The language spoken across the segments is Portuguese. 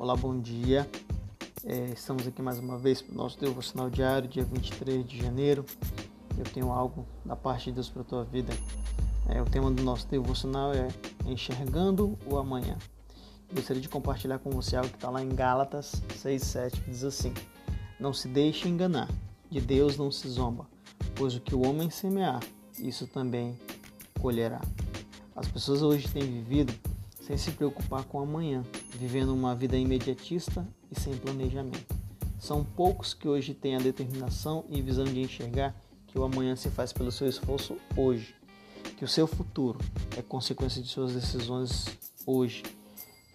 Olá, bom dia. É, estamos aqui mais uma vez para o nosso devocional diário, dia 23 de janeiro. Eu tenho algo da parte de Deus para a tua vida. É, o tema do nosso devocional é Enxergando o Amanhã. Gostaria de compartilhar com você algo que está lá em Gálatas 6,7, que diz assim: Não se deixe enganar, de Deus não se zomba, pois o que o homem semear, isso também colherá. As pessoas hoje têm vivido sem se preocupar com amanhã, vivendo uma vida imediatista e sem planejamento. São poucos que hoje têm a determinação e visão de enxergar que o amanhã se faz pelo seu esforço hoje, que o seu futuro é consequência de suas decisões hoje.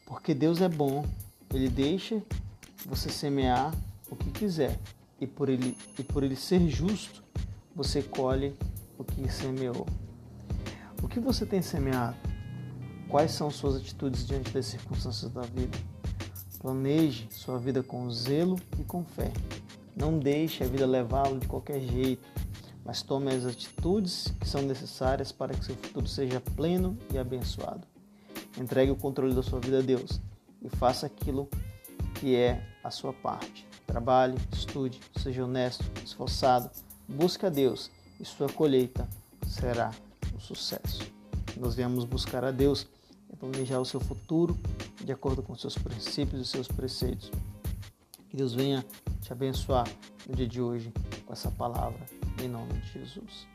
Porque Deus é bom, ele deixa você semear o que quiser e por ele e por ele ser justo, você colhe o que semeou. O que você tem semeado? Quais são suas atitudes diante das circunstâncias da vida? Planeje sua vida com zelo e com fé. Não deixe a vida levá-lo de qualquer jeito, mas tome as atitudes que são necessárias para que seu futuro seja pleno e abençoado. Entregue o controle da sua vida a Deus e faça aquilo que é a sua parte. Trabalhe, estude, seja honesto, esforçado, busque a Deus e sua colheita será um sucesso. Nós viemos buscar a Deus é planejar o seu futuro de acordo com seus princípios e seus preceitos. Que Deus venha te abençoar no dia de hoje com essa palavra, em nome de Jesus.